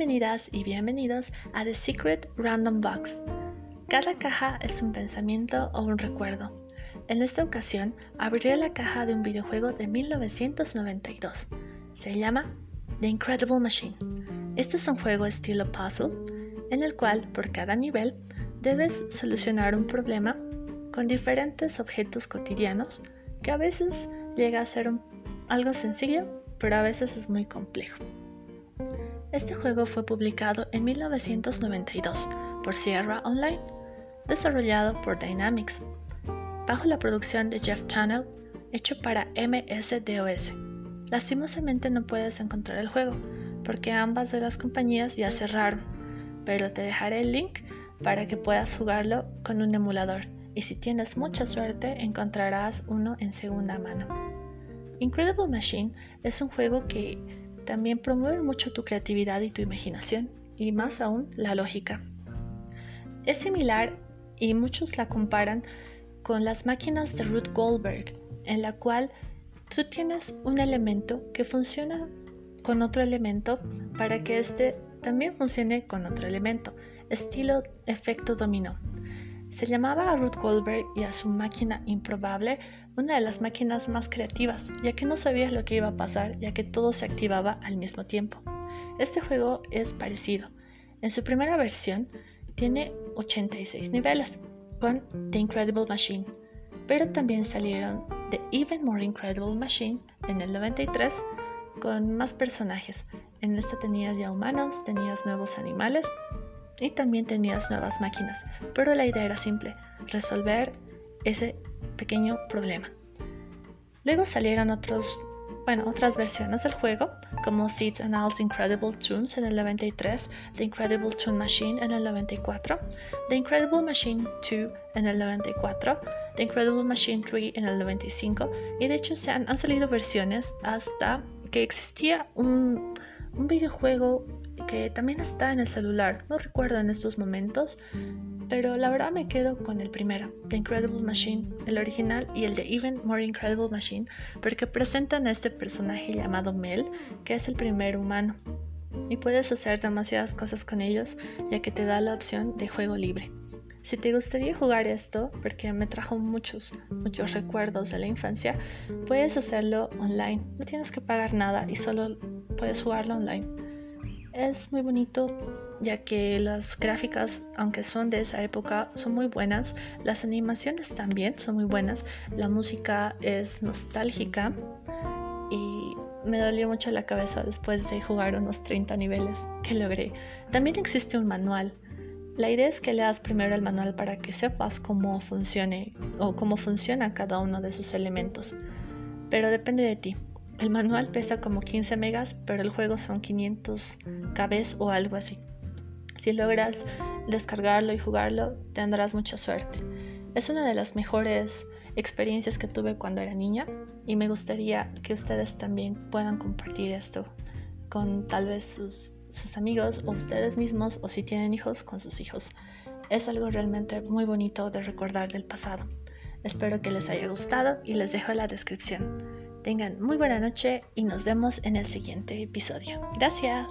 Bienvenidas y bienvenidos a The Secret Random Box. Cada caja es un pensamiento o un recuerdo. En esta ocasión abriré la caja de un videojuego de 1992. Se llama The Incredible Machine. Este es un juego estilo puzzle en el cual por cada nivel debes solucionar un problema con diferentes objetos cotidianos que a veces llega a ser algo sencillo, pero a veces es muy complejo. Este juego fue publicado en 1992 por Sierra Online, desarrollado por Dynamics, bajo la producción de Jeff Channel, hecho para MS-DOS. Lastimosamente no puedes encontrar el juego, porque ambas de las compañías ya cerraron, pero te dejaré el link para que puedas jugarlo con un emulador, y si tienes mucha suerte encontrarás uno en segunda mano. Incredible Machine es un juego que también promueve mucho tu creatividad y tu imaginación, y más aún la lógica. Es similar y muchos la comparan con las máquinas de Ruth Goldberg, en la cual tú tienes un elemento que funciona con otro elemento para que éste también funcione con otro elemento, estilo efecto dominó. Se llamaba a Ruth Goldberg y a su máquina improbable una de las máquinas más creativas, ya que no sabías lo que iba a pasar, ya que todo se activaba al mismo tiempo. Este juego es parecido. En su primera versión tiene 86 niveles, con The Incredible Machine, pero también salieron The Even More Incredible Machine en el 93 con más personajes. En esta tenías ya humanos, tenías nuevos animales y también tenías nuevas máquinas, pero la idea era simple, resolver ese pequeño problema. Luego salieron otros, bueno, otras versiones del juego, como Seeds and Al's Incredible Tunes en el 93, The Incredible Tune Machine en el 94, The Incredible Machine 2 en el 94, The Incredible Machine 3 en el 95, y de hecho se han, salido versiones hasta que existía un videojuego que también está en el celular, no recuerdo en estos momentos, pero la verdad me quedo con el primero, The Incredible Machine, el original y el de Even More Incredible Machine, porque presentan a este personaje llamado Mel, que es el primer humano, y puedes hacer demasiadas cosas con ellos, ya que te da la opción de juego libre. Si te gustaría jugar esto, porque me trajo muchos, muchos recuerdos de la infancia, puedes hacerlo online. No tienes que pagar nada y solo puedes jugarlo online. Es muy bonito ya que las gráficas, aunque son de esa época, son muy buenas. Las animaciones también son muy buenas. La música es nostálgica y me dolió mucho la cabeza después de jugar unos 30 niveles que logré. También existe un manual. La idea es que leas primero el manual para que sepas cómo funcione o cómo funciona cada uno de esos elementos. Pero depende de ti. El manual pesa como 15 megas, pero el juego son 500 KB o algo así. Si logras descargarlo y jugarlo, tendrás mucha suerte. Es una de las mejores experiencias que tuve cuando era niña y me gustaría que ustedes también puedan compartir esto con tal vez sus, sus amigos o ustedes mismos o si tienen hijos con sus hijos. Es algo realmente muy bonito de recordar del pasado. Espero que les haya gustado y les dejo la descripción. Tengan muy buena noche y nos vemos en el siguiente episodio. Gracias.